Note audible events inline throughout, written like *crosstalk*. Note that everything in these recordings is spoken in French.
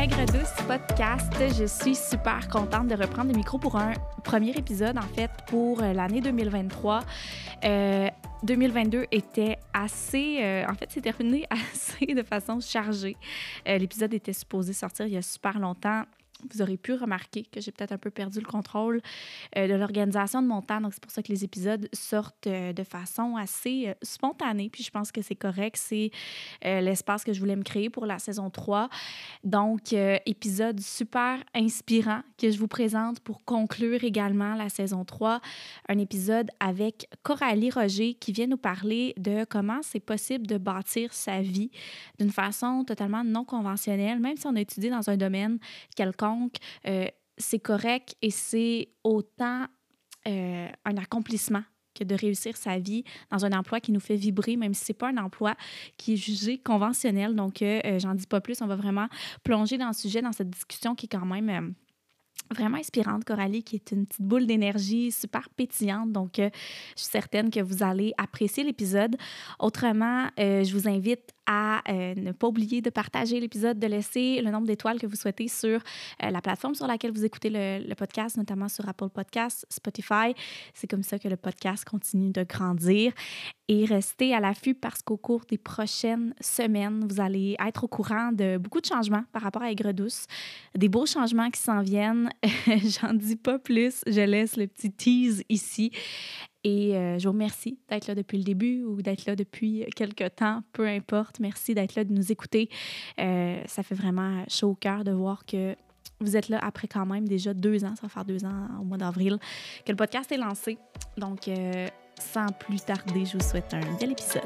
Aigre Douce Podcast. Je suis super contente de reprendre le micro pour un premier épisode, en fait, pour euh, l'année 2023. 2022 euh, était assez. Euh, en fait, c'est terminé *laughs* assez de façon chargée. L'épisode était supposé sortir il y a super longtemps vous aurez pu remarquer que j'ai peut-être un peu perdu le contrôle euh, de l'organisation de mon temps. Donc, c'est pour ça que les épisodes sortent euh, de façon assez euh, spontanée. Puis, je pense que c'est correct. C'est l'espace que je voulais me créer pour la saison 3. Donc, épisode super inspirant que je vous présente pour conclure également la saison 3. Un épisode avec Coralie Roger qui vient nous parler de comment c'est possible de bâtir sa vie d'une façon totalement non conventionnelle, même si on a étudié dans un domaine quelconque donc, euh, c'est correct et c'est autant euh, un accomplissement que de réussir sa vie dans un emploi qui nous fait vibrer, même si ce n'est pas un emploi qui est jugé conventionnel. Donc, euh, j'en dis pas plus. On va vraiment plonger dans le sujet, dans cette discussion qui est quand même vraiment inspirante, Coralie, qui est une petite boule d'énergie super pétillante. Donc, je suis certaine que vous allez apprécier l'épisode. Autrement, je vous invite à euh, ne pas oublier de partager l'épisode, de laisser le nombre d'étoiles que vous souhaitez sur euh, la plateforme sur laquelle vous écoutez le, podcast, notamment sur Apple Podcasts, Spotify. C'est comme ça que le podcast continue de grandir. Et restez à l'affût parce qu'au cours des prochaines semaines, vous allez être au courant de beaucoup de changements par rapport à Aigre Douce, des beaux changements qui s'en viennent. *laughs* J'en dis pas plus, je laisse le petit tease ici. Et euh, je vous remercie d'être là depuis le début ou d'être là depuis quelques temps, peu importe. Merci d'être là, de nous écouter. Euh, ça fait vraiment chaud au cœur de voir que vous êtes là après quand même déjà deux ans, ça va faire deux ans au mois d'avril, que le podcast est lancé. Donc, euh, sans plus tarder, je vous souhaite un bel épisode.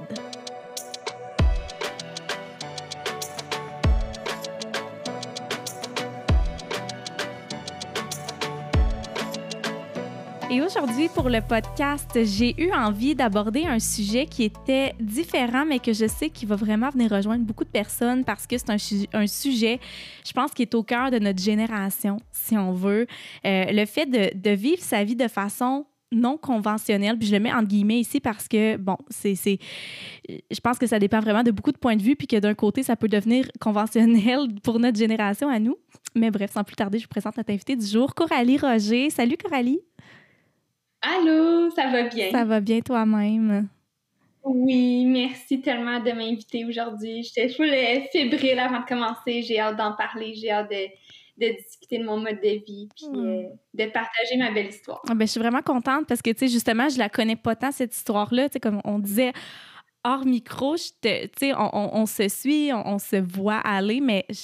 Et aujourd'hui, pour le podcast, j'ai eu envie d'aborder un sujet qui était différent, mais que je sais qu'il va vraiment venir rejoindre beaucoup de personnes parce que c'est un, sujet, je pense, qui est au cœur de notre génération, si on veut. Euh, le fait de, vivre sa vie de façon non conventionnelle. Puis je le mets entre guillemets ici parce que, bon, c'est. Je pense que ça dépend vraiment de beaucoup de points de vue, puis que d'un côté, ça peut devenir conventionnel pour notre génération à nous. Mais bref, sans plus tarder, je vous présente notre invité du jour, Coralie Roger. Salut, Coralie. Allô, ça va bien? Ça va bien toi-même? Oui, merci tellement de m'inviter aujourd'hui. J'étais full fébrile avant de commencer. J'ai hâte d'en parler. J'ai hâte de, discuter de mon mode de vie puis hmm. euh, de partager ma belle histoire. Ah, ben, je suis vraiment contente parce que, tu sais, justement, je la connais pas tant, cette histoire-là. Tu sais, comme on disait hors micro, tu sais, on, se suit, on, se voit aller, mais, tu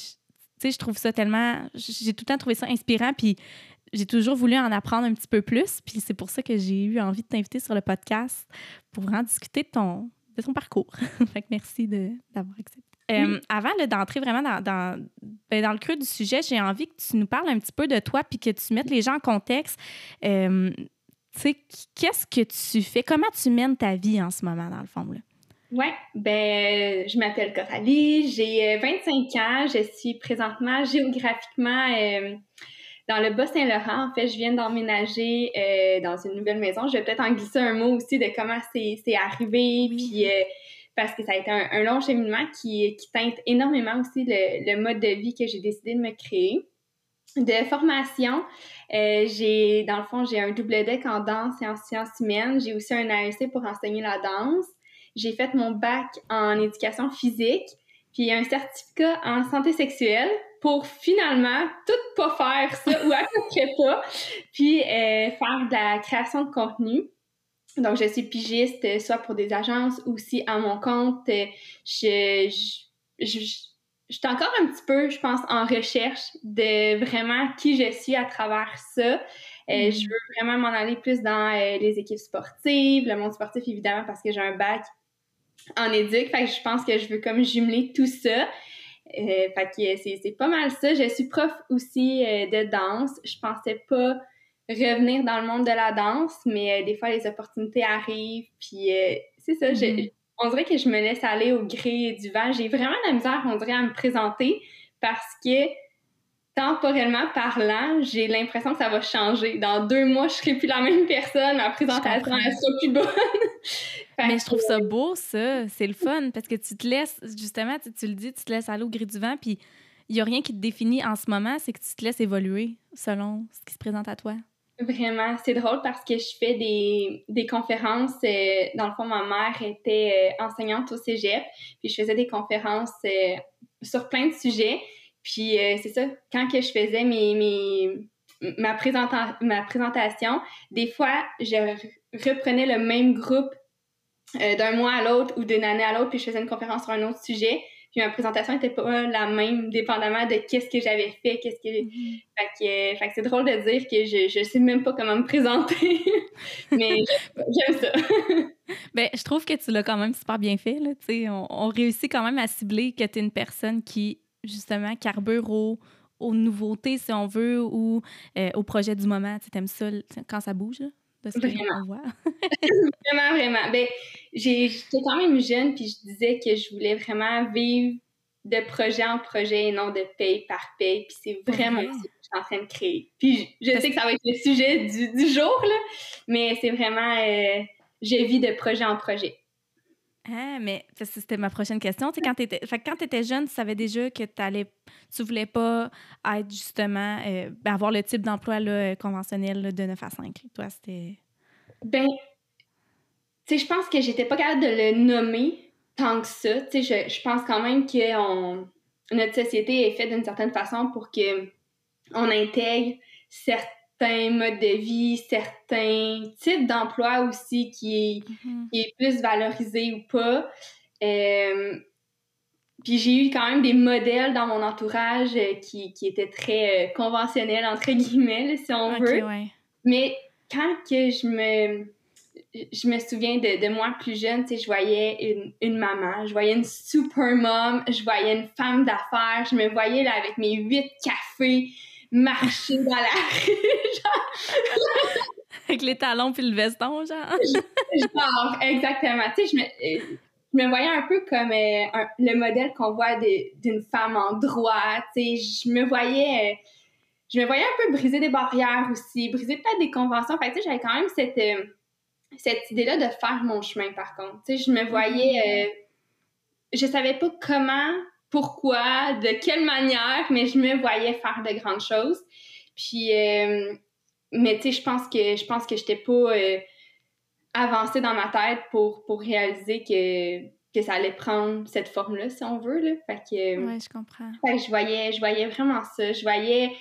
sais, je trouve ça tellement... J'ai tout le temps trouvé ça inspirant puis j'ai toujours voulu en apprendre un petit peu plus. Puis c'est pour ça que j'ai eu envie de t'inviter sur le podcast pour en discuter de ton, de ton parcours. *laughs* fait que merci d'avoir accepté. Euh, avant d'entrer vraiment dans, dans, ben, dans, le creux du sujet, j'ai envie que tu nous parles un petit peu de toi puis que tu mettes les gens en contexte. Euh, tu sais, qu'est-ce que tu fais? Comment tu mènes ta vie en ce moment, dans le fond? Là? Oui, ben, je m'appelle Coralie, j'ai 25 euh, ans, je suis présentement géographiquement dans le Bas-Saint-Laurent, en fait, je viens d'emménager euh, dans une nouvelle maison. Je vais peut-être en glisser un mot aussi de comment c'est arrivé, puis euh, parce que ça a été un, long cheminement qui, qui teinte énormément aussi le, le mode de vie que j'ai décidé de me créer. De formation, euh, j'ai dans le fond j'ai un double deck en danse et en sciences humaines. J'ai aussi un AEC pour enseigner la danse. J'ai fait mon bac en éducation physique, puis un certificat en santé sexuelle pour finalement tout pas faire ça ou à peu près pas, puis euh, faire de la création de contenu. Donc, je suis pigiste, euh, soit pour des agences ou si à mon compte. Je, je, je, je, suis encore un petit peu, je pense, en recherche de vraiment qui je suis à travers ça. Euh, mm. Je veux vraiment m'en aller plus dans les équipes sportives, le monde sportif évidemment parce que j'ai un bac en éduc. Fait que je pense que je veux comme jumeler tout ça. Euh, fait que c'est pas mal ça. Je suis prof aussi euh, de danse. Je pensais pas revenir dans le monde de la danse, mais euh, des fois les opportunités arrivent. Puis c'est ça. Mm-hmm. On dirait que je me laisse aller au gré du vent. J'ai vraiment la misère, on dirait, à me présenter parce que temporellement parlant, j'ai l'impression que ça va changer. Dans deux mois, je serai plus la même personne, ma présentation elle sera plus bonne. *laughs* Mais je trouve ça beau, ça. C'est le fun parce que tu te laisses, justement, tu, le dis, tu te laisses aller au gré du vent, puis il n'y a rien qui te définit en ce moment, c'est que tu te laisses évoluer selon ce qui se présente à toi. Vraiment, c'est drôle parce que je fais des, des conférences. Euh, dans le fond, ma mère était euh, enseignante au cégep, puis je faisais des conférences euh, sur plein de sujets. Puis c'est ça, quand que je faisais mes, mes, ma, ma présentation, des fois, je reprenais le même groupe d'un mois à l'autre ou d'une année à l'autre, puis je faisais une conférence sur un autre sujet. Puis ma présentation n'était pas la même, dépendamment de qu'est-ce que j'avais fait, qu'est-ce que. Mm-hmm. Fait que, c'est drôle de dire que je, je sais même pas comment me présenter. *laughs* Mais *laughs* j'aime ça. *laughs* ben, je trouve que tu l'as quand même super bien fait. Là, on, on réussit quand même à cibler que tu es une personne qui, justement, carbure aux, nouveautés, si on veut, ou euh, au projet du moment. Tu aimes ça quand ça bouge, là, de ce vraiment. voit. *laughs* vraiment, vraiment. Ben, j'étais quand même jeune, puis je disais que je voulais vraiment vivre de projet en projet et non de paye par paye. Puis c'est vraiment ce que je suis en train de créer. Puis je, sais que ça va être le sujet du, du jour, là, mais c'est vraiment... Euh, je vis de projet en projet. Ah, mais c'était ma prochaine question. quand tu étais, jeune, tu savais déjà que allais, tu voulais pas être justement, euh, ben, avoir le type d'emploi conventionnel de 9 à 5. Toi, c'était. Ben, tu sais, je pense que j'étais pas capable de le nommer tant que ça. Tu sais, je, pense quand même que notre société est faite d'une certaine façon pour que on intègre certains modes de vie, certains types d'emplois aussi qui est, mm-hmm. qui est, plus valorisé ou pas. Euh, puis j'ai eu quand même des modèles dans mon entourage euh, qui, qui étaient très euh, conventionnels, entre guillemets, si on veut. Mais quand que je me je me souviens de, de moi plus jeune, tu sais, je voyais une, une, maman, je voyais une super mom, je voyais une femme d'affaires, je me voyais là avec mes huit cafés, marcher dans la rue, *laughs* genre. Avec les talons puis le veston, genre. *laughs* genre, exactement. Tu sais, je me, je me voyais un peu comme euh, le modèle qu'on voit d'une femme en droit. Tu sais, je me voyais... Euh, je me voyais un peu briser des barrières aussi, briser peut-être des conventions. Fait tu sais, j'avais quand même cette, euh, cette idée-là de faire mon chemin, par contre. Tu sais, je me voyais... Mm-hmm. je savais pas comment pourquoi, de quelle manière, mais je me voyais faire de grandes choses. Puis, euh, mais tu sais, je pense que je pense que j'étais pas euh, avancée dans ma tête pour, pour réaliser que, que ça allait prendre cette forme-là, si on veut. Là. Fait que, ouais, je comprends. Fait que je voyais, je voyais vraiment ça. Je voyais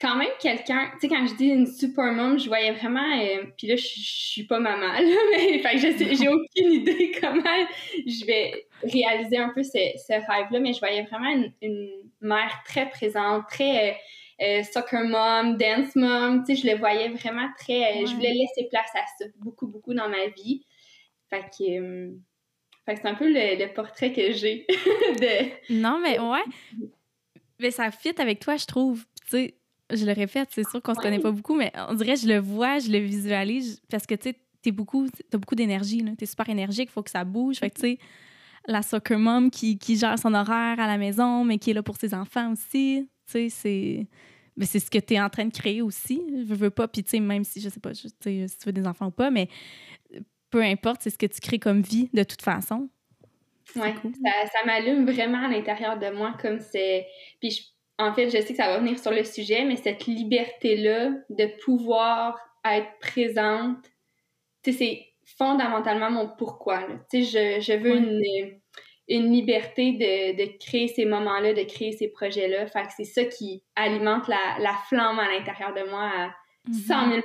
quand même quelqu'un, tu sais, quand je dis une super mom, je voyais vraiment, euh, puis là, je, suis pas maman, là, *laughs* mais fait que j'ai aucune idée *laughs* comment je vais réaliser un peu ce, ce rêve-là, mais je voyais vraiment une, mère très présente, très euh, euh, soccer mom, dance mom, tu sais, je le voyais vraiment très, je voulais laisser place à ça, beaucoup, beaucoup dans ma vie. Fait que, fait que c'est un peu le, le portrait que j'ai *laughs* de... Non, mais ouais, mais ça fit avec toi, je trouve, tu sais je le répète, c'est sûr qu'on se connaît pas beaucoup, mais on dirait je le vois, je le visualise parce que tu sais, t'es beaucoup, t'as beaucoup d'énergie, t'es super énergique, faut que ça bouge. Fait que tu sais, la soccer mom qui, qui, gère son horaire à la maison, mais qui est là pour ses enfants aussi, tu sais, c'est. Mais c'est ce que tu es en train de créer aussi. Je veux pas, puis tu sais, même si, je sais pas, si tu veux des enfants ou pas, mais peu importe, c'est ce que tu crées comme vie de toute façon. Oui, ça, ça m'allume vraiment à l'intérieur de moi comme c'est. Puis je en fait, je sais que ça va venir sur le sujet, mais cette liberté-là de pouvoir être présente, tu sais, c'est fondamentalement mon pourquoi. Tu sais, je, je veux une, une liberté de, de créer ces moments-là, de créer ces projets-là. Fait que c'est ça qui alimente la, la flamme à l'intérieur de moi à 100 000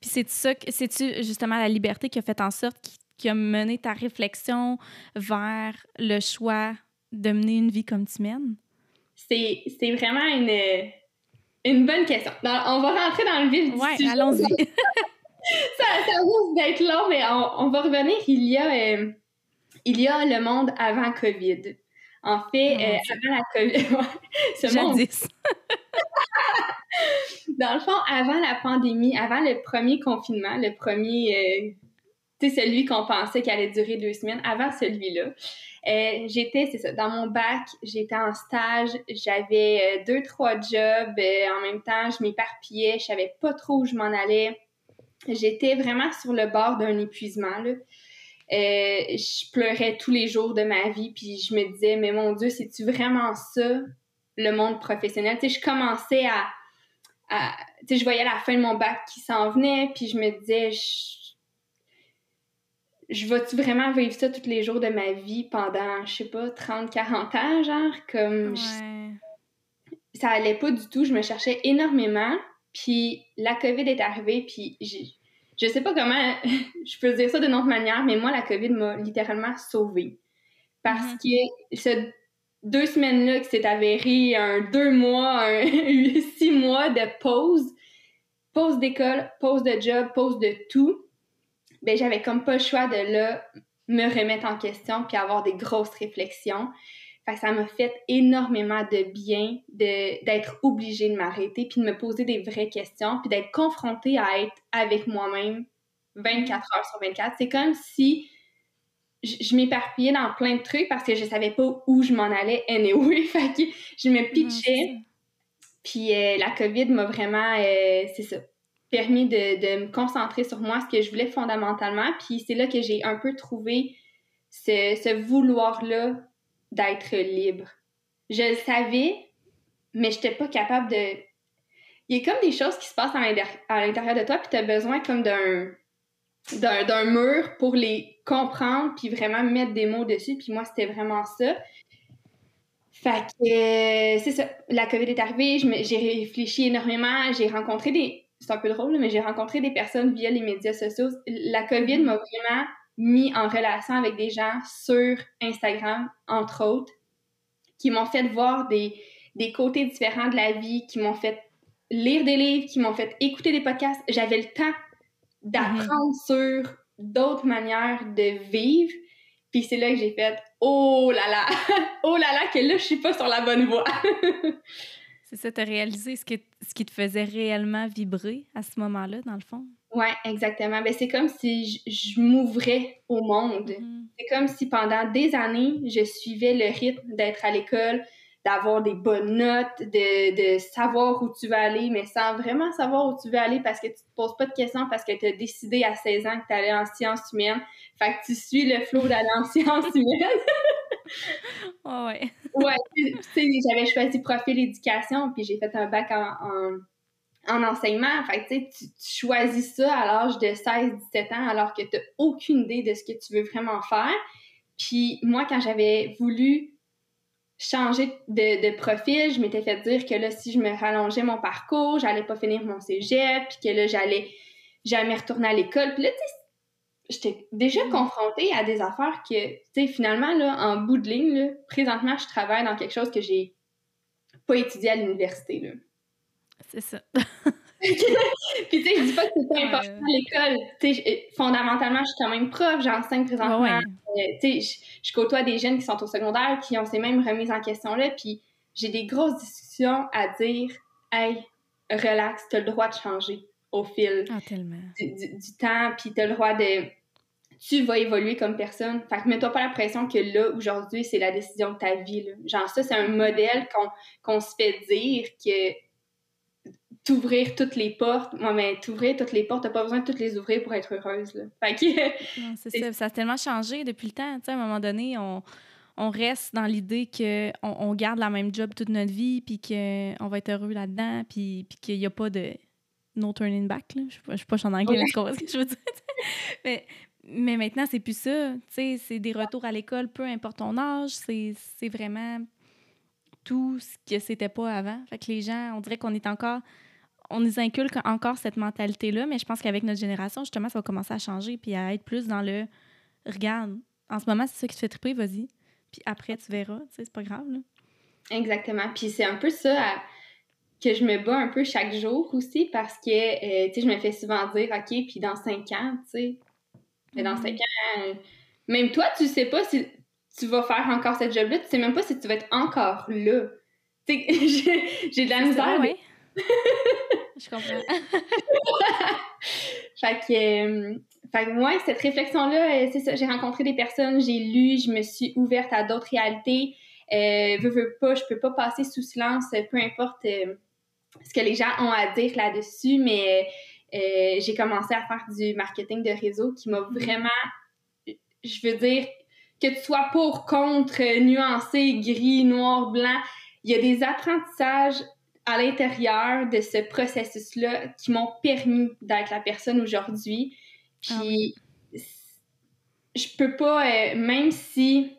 Puis c'est ça, c'est-tu justement la liberté qui a fait en sorte qui, qui a mené ta réflexion vers le choix de mener une vie comme tu mènes? C'est vraiment une, une bonne question. on va rentrer dans le vif du ouais, allons-y. *laughs* ça, ça risque d'être long, mais on, va revenir. Il y, a, euh, il y a le monde avant COVID. En fait, oh euh, avant la COVID... *laughs* ce monde... *laughs* dans le fond, avant la pandémie, avant le premier confinement, le premier... Euh, tu sais, celui qu'on pensait qu'il allait durer deux semaines, avant celui-là, euh, j'étais, c'est ça, dans mon bac, j'étais en stage, j'avais euh, deux, trois jobs euh, en même temps, je m'éparpillais, je savais pas trop où je m'en allais. J'étais vraiment sur le bord d'un épuisement, là. je pleurais tous les jours de ma vie, puis je me disais, mais mon Dieu, c'est-tu vraiment ça le monde professionnel? Tu sais, je commençais à, à tu sais, je voyais la fin de mon bac qui s'en venait, puis je me disais, je, je vais-tu vraiment vivre ça tous les jours de ma vie pendant, je sais pas, 30, 40 ans, genre, comme... ça allait pas du tout, je me cherchais énormément, puis la COVID est arrivée, puis je sais pas comment *laughs* je peux dire ça d'une autre manière, mais moi, la COVID m'a littéralement sauvée. Parce mm-hmm. que ce deux semaines-là qui s'est avéré un deux mois, un *laughs* six mois de pause, pause d'école, pause de job, pause de tout, ben j'avais comme pas le choix de là me remettre en question puis avoir des grosses réflexions. Ça m'a fait énormément de bien d'être obligée de m'arrêter puis de me poser des vraies questions puis d'être confrontée à être avec moi-même 24 heures sur 24. C'est comme si je, m'éparpillais dans plein de trucs parce que je savais pas où je m'en allais anyway. *laughs* fait que je me pitchais. Puis euh, la COVID m'a vraiment, euh, c'est ça, permis de, me concentrer sur moi, ce que je voulais fondamentalement. Puis c'est là que j'ai un peu trouvé ce, vouloir-là d'être libre. Je le savais, mais je n'étais pas capable de. Il y a comme des choses qui se passent à l'intérieur de toi, puis tu as besoin comme d'un d'un mur pour les comprendre puis vraiment mettre des mots dessus. Puis moi, c'était vraiment ça. Fait que, c'est ça. La COVID est arrivée, j'ai réfléchi énormément, j'ai rencontré des. C'est un peu drôle, mais j'ai rencontré des personnes via les médias sociaux. La COVID m'a vraiment mis en relation avec des gens sur Instagram, entre autres, qui m'ont fait voir des, des côtés différents de la vie, qui m'ont fait lire des livres, qui m'ont fait écouter des podcasts. J'avais le temps d'apprendre sur d'autres manières de vivre. Puis c'est là que j'ai fait oh là là, *laughs* oh là là, que là, je suis pas sur la bonne voie. *laughs* c'est ça, tu as réalisé ce, que, ce qui te faisait réellement vibrer à ce moment-là, dans le fond? Oui, exactement. Ben, c'est comme si je, m'ouvrais au monde. Mm-hmm. C'est comme si pendant des années, je suivais le rythme d'être à l'école, d'avoir des bonnes notes, de, de, savoir où tu veux aller, mais sans vraiment savoir où tu veux aller parce que tu te poses pas de questions parce que tu as décidé à 16 ans que tu allais en sciences humaines. Fait que tu suis le flot d'aller en *laughs* sciences humaines. oh ouais. ouais, tu sais, j'avais choisi profil éducation, puis j'ai fait un bac en, en, enseignement. Fait que tu, tu choisis ça à l'âge de 16-17 ans alors que tu n'as aucune idée de ce que tu veux vraiment faire. Puis moi, quand j'avais voulu changer de, profil. Je m'étais fait dire que là, si je me rallongeais mon parcours, j'allais pas finir mon cégep, puis que là, j'allais jamais retourner à l'école. Puis là, tu sais, j'étais déjà mm. confrontée à des affaires que, tu sais, finalement, là, en bout de ligne, là, présentement, je travaille dans quelque chose que j'ai pas étudié à l'université, là. C'est ça. *laughs* puis tu sais, je dis pas que c'est pas important à l'école. Tu sais, fondamentalement, je suis quand même prof, j'enseigne présentement. Euh, tu sais, je, côtoie des jeunes qui sont au secondaire, qui ont ces mêmes remises en question-là, puis j'ai des grosses discussions à dire, hey, relax, t'as le droit de changer au fil ah, du, temps, puis t'as le droit de... Tu vas évoluer comme personne. Fait que mets-toi pas la pression que là, aujourd'hui, c'est la décision de ta vie. Là. Genre, ça, c'est un modèle qu'on se fait dire que t'ouvrir toutes les portes. Moi, mais t'ouvrir toutes les portes, t'as pas besoin de toutes les ouvrir pour être heureuse. Là. Fait que... c'est ça. Ça a tellement changé depuis le temps. sais à un moment donné, on, on reste dans l'idée qu'on on garde la même job toute notre vie, puis qu'on va être heureux là-dedans, puis, puis qu'il n'y a pas de no turning back. Là. Je ne suis pas en anglais, mais tu comprends ce que je veux dire. *laughs* mais, mais maintenant, c'est plus ça. C'est des retours à l'école, peu importe ton âge. C'est vraiment tout ce que c'était pas avant. Fait que les gens, on dirait qu'on est encore on nous inculque encore cette mentalité-là, mais je pense qu'avec notre génération, justement, ça va commencer à changer puis à être plus dans le regarde, en ce moment, c'est ça qui te fait triper, vas-y. Puis après, tu verras, tu sais, c'est pas grave. Là. Exactement. Puis c'est un peu ça que je me bats un peu chaque jour aussi parce que, euh, tu sais, je me fais souvent dire, OK, puis dans cinq ans, tu sais, mais dans cinq mm-hmm. ans, même toi, tu sais pas si tu vas faire encore cette job-là, tu sais même pas si tu vas être encore là. Tu sais, *laughs* j'ai de la misère. *laughs* Je comprends. *laughs* fait que, euh, fait que moi, cette réflexion-là, euh, c'est ça. J'ai rencontré des personnes, j'ai lu, je me suis ouverte à d'autres réalités. Euh, veux, veux pas, je peux pas passer sous silence, peu importe euh, ce que les gens ont à dire là-dessus, mais j'ai commencé à faire du marketing de réseau qui m'a mm-hmm. vraiment, je veux dire, que tu sois pour, contre, nuancé, gris, noir, blanc, il y a des apprentissages à l'intérieur de ce processus-là qui m'ont permis d'être la personne aujourd'hui. Ah Puis, je peux pas, euh, même si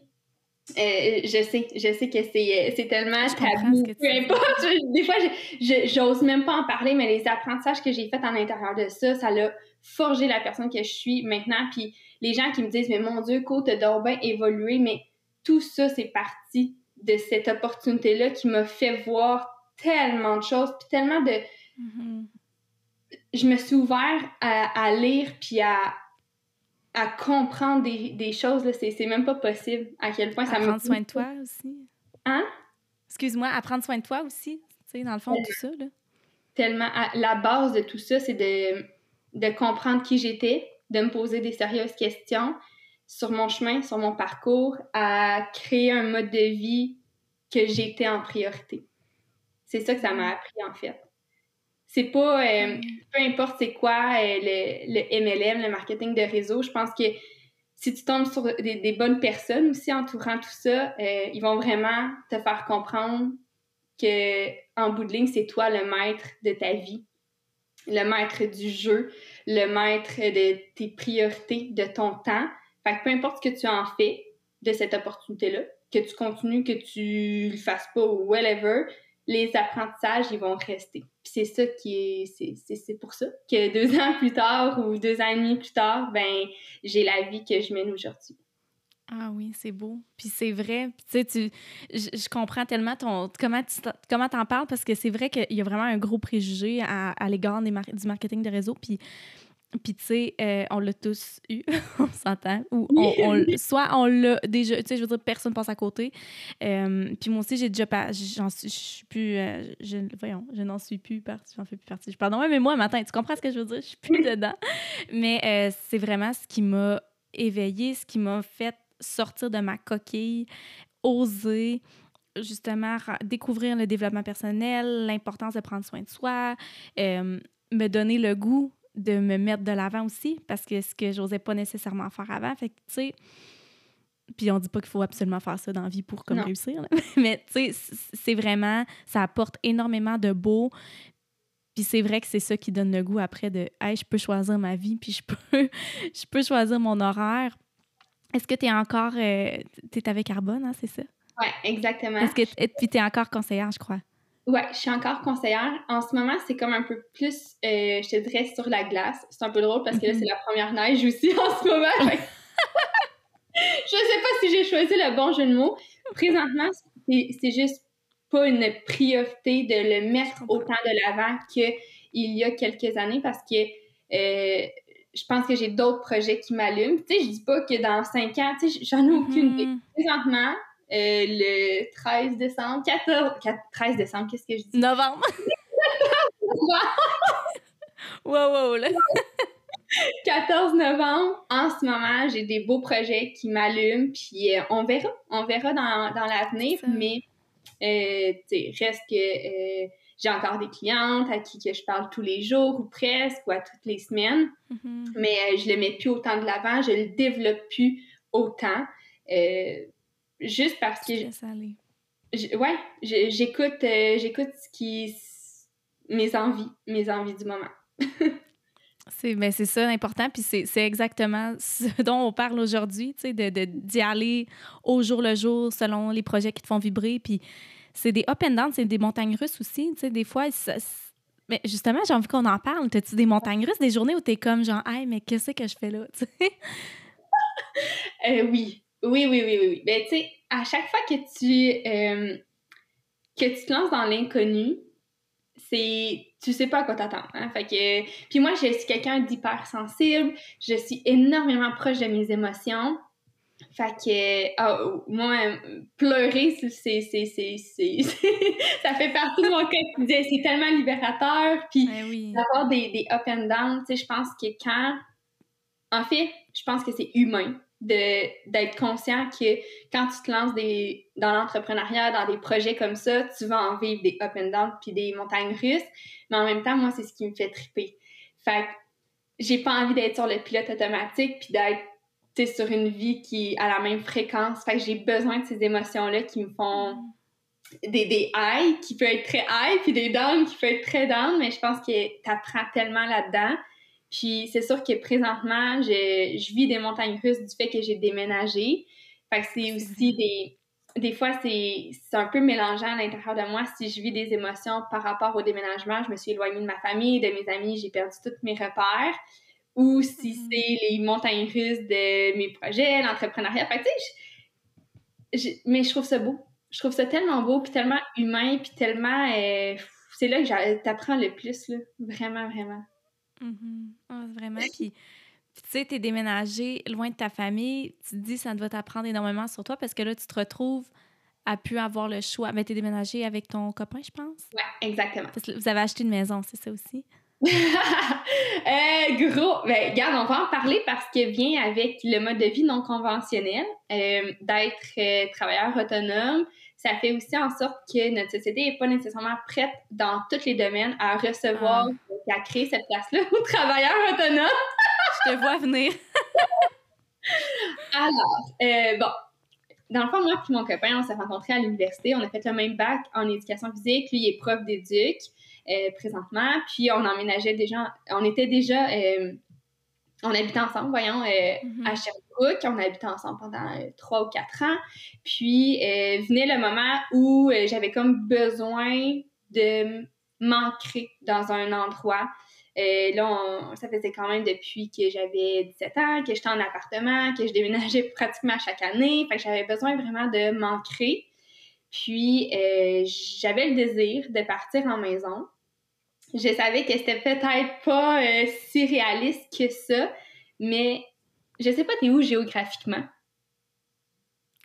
euh, je sais, je sais que c'est, euh, c'est tellement tabou. Peu importe. des fois, je, j'ose même pas en parler, mais les apprentissages que j'ai faits à l'intérieur de ça, ça l'a forgé la personne que je suis maintenant. Puis les gens qui me disent, mais mon Dieu, côte t'as bien évolué, mais tout ça, c'est parti de cette opportunité-là qui m'a fait voir tellement de choses, puis tellement de... Mm-hmm. Je me suis ouvert à, à lire, puis à, à comprendre des, des choses, c'est même pas possible à quel point ça me... Prendre soin de toi aussi. Hein? Excuse-moi, à prendre soin de toi aussi, tu sais, dans le fond, tout ça, là. Tellement. la base de tout ça, c'est de, de comprendre qui j'étais, de me poser des sérieuses questions sur mon chemin, sur mon parcours, à créer un mode de vie que j'étais en priorité. C'est ça que ça m'a appris, en fait. C'est pas, euh, peu importe c'est quoi euh, le, MLM, le marketing de réseau, je pense que si tu tombes sur des, bonnes personnes aussi entourant tout ça, euh, ils vont vraiment te faire comprendre que en bout de ligne, c'est toi le maître de ta vie, le maître du jeu, le maître de tes priorités, de ton temps. Fait que peu importe ce que tu en fais de cette opportunité-là, que tu continues, que tu le fasses pas ou whatever, les apprentissages, ils vont rester. c'est ça qui est, c'est pour ça que deux ans plus tard ou deux ans et demi plus tard, ben, j'ai la vie que je mène aujourd'hui. Ah oui, c'est beau. Puis c'est vrai. tu sais, tu, je, comprends tellement ton, comment tu comment en parles parce que c'est vrai qu'il y a vraiment un gros préjugé à, à l'égard du marketing de réseau. Puis puis, tu sais, euh, on l'a tous eu, *laughs* on s'entend. Ou on, soit on l'a déjà, tu sais, je veux dire, personne passe à côté. Euh, puis moi aussi, j'ai déjà pas, j'en suis, je suis plus, euh, je, voyons, je n'en suis plus partie, j'en fais plus partie. Pardon, ouais, mais moi, matin, tu comprends ce que je veux dire? Je suis plus dedans. Mais c'est vraiment ce qui m'a éveillée, ce qui m'a fait sortir de ma coquille, oser justement découvrir le développement personnel, l'importance de prendre soin de soi, me donner le goût de me mettre de l'avant aussi, parce que ce que j'osais pas nécessairement faire avant. Fait que, tu sais, puis on dit pas qu'il faut absolument faire ça dans la vie pour comme réussir, *laughs* mais tu sais, c'est vraiment, ça apporte énormément de beau. Puis c'est vrai que c'est ça qui donne le goût après de, hey, je peux choisir ma vie, puis je peux, *laughs* je peux choisir mon horaire. Est-ce que tu es encore, euh, tu es avec Carbone, hein, c'est ça? Oui, exactement. Est-ce que, puis tu es encore conseillère, je crois? Ouais, je suis encore conseillère. En ce moment, c'est comme un peu plus, euh, je te dirais, sur la glace. C'est un peu drôle parce que là, c'est mhm. la première neige aussi *laughs* en ce moment. *laughs* je sais pas si j'ai choisi le bon jeu de mots. Présentement, c'est juste pas une priorité de le mettre autant de l'avant qu'il y a quelques années parce que euh, je pense que j'ai d'autres projets qui m'allument. Tu sais, je dis pas que dans cinq ans, tu sais, j'en ai aucune idée. Mhm. Présentement, le 13 décembre, 14, 13 décembre, qu'est-ce que je dis? Novembre. wow, wow, là. *laughs* 14 novembre, en ce moment, j'ai des beaux projets qui m'allument, puis euh, on verra, on verra dans, dans l'avenir, mais euh, reste que euh, j'ai encore des clientes à qui que je parle tous les jours ou presque, ou à toutes les semaines, mm-hmm. mais je le mets plus autant de l'avant, je le développe plus autant juste parce que. ouais, j'écoute, euh, j'écoute ce qui. mes envies, mes envies du moment. *laughs* c'est ben c'est ça l'important, puis c'est exactement ce *laughs* dont on parle aujourd'hui, tu sais, d'y de, d'y aller au jour le jour selon les projets qui te font vibrer, puis c'est des up and down, c'est des montagnes russes aussi, tu sais, des fois, mais justement, j'ai envie qu'on en parle. T'as-tu des montagnes russes, des journées où t'es comme genre, hey, mais qu'est-ce que je fais là, *laughs* tu sais? Euh, oui, oui, oui, oui, oui. Ben, tu sais, à chaque fois que tu, euh, que tu te lances dans l'inconnu, c'est tu sais pas à quoi t'attendre hein? fait que puis moi je suis quelqu'un d'hyper sensible je suis énormément proche de mes émotions. Fait que oh, moi pleurer c'est c'est c'est *laughs* ça fait partie de mon quotidien. C'est tellement libérateur. Puis ben d'avoir des, des up and down tu sais je pense que quand en fait je pense que c'est humain d'être conscient que quand tu te lances dans l'entrepreneuriat, dans des projets comme ça, tu vas en vivre des up and down puis des montagnes russes. Mais en même temps, moi, c'est ce qui me fait triper. Fait que j'ai pas envie d'être sur le pilote automatique puis d'être sur une vie qui à la même fréquence. Fait que j'ai besoin de ces émotions-là qui me font des, des highs qui peuvent être très high, puis des downs qui peuvent être très down, mais je pense que tu apprends tellement là-dedans. Puis c'est sûr que présentement, je, je vis des montagnes russes du fait que j'ai déménagé. Fait que c'est aussi des, des fois, c'est un peu mélangeant à l'intérieur de moi si je vis des émotions par rapport au déménagement. Je me suis éloignée de ma famille, de mes amis, j'ai perdu tous mes repères. Ou si mm-hmm. c'est les montagnes russes de mes projets, l'entrepreneuriat. Fait tu sais, mais je trouve ça beau. Je trouve ça tellement beau, puis tellement humain, puis tellement. Euh, c'est là que t'apprends le plus, là. Vraiment, vraiment. Mm-hmm. vraiment. Puis tu sais, t'es déménagé loin de ta famille, tu te dis ça doit t'apprendre énormément sur toi parce que là, tu te retrouves à pu avoir le choix. Mais t'es déménagé avec ton copain, je pense? Ouais, exactement. vous avez acheté une maison, c'est ça aussi? *laughs* euh, gros, ben, regarde, on va en parler parce que vient avec le mode de vie non conventionnel, euh, d'être euh, travailleur autonome. Ça fait aussi en sorte que notre société n'est pas nécessairement prête dans tous les domaines à recevoir ah. et à créer cette place-là *laughs* aux travailleurs autonomes. Je te vois venir. Alors, euh, bon, dans le fond, moi et mon copain, on s'est rencontrés à l'université. On a fait le même bac en éducation physique. Lui, il est prof d'éduc euh, présentement. Puis, on emménageait déjà, on était déjà, euh, on habitait ensemble, voyons, mm-hmm. à Sherbrooke. On habitait ensemble pendant trois ou quatre ans. Puis, venait le moment où j'avais comme besoin de m'ancrer dans un endroit euh, là, ça faisait quand même depuis que j'avais 17 ans, que j'étais en appartement, que je déménageais *laughs* pratiquement chaque année. Fait que j'avais besoin vraiment de m'ancrer. Puis, euh, j'avais le désir de partir en maison. Je savais que c'était peut-être pas euh, si réaliste que ça, mais je sais pas, t'es où géographiquement?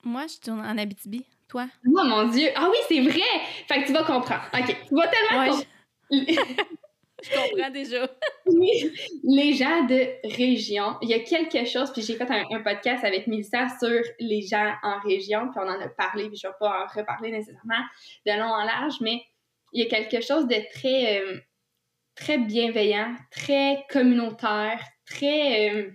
Moi, je tourne en Abitibi. Toi? Oh mon Dieu! Ah oui, c'est vrai! Fait que tu vas comprendre. OK. Tu vas tellement *laughs* Je comprends déjà. *laughs* les gens de région, il y a quelque chose, puis j'ai fait un, podcast avec Mélissa sur les gens en région, puis on en a parlé, puis je ne vais pas en reparler nécessairement de long en large, mais il y a quelque chose de très, euh, très bienveillant, très communautaire, très... Euh,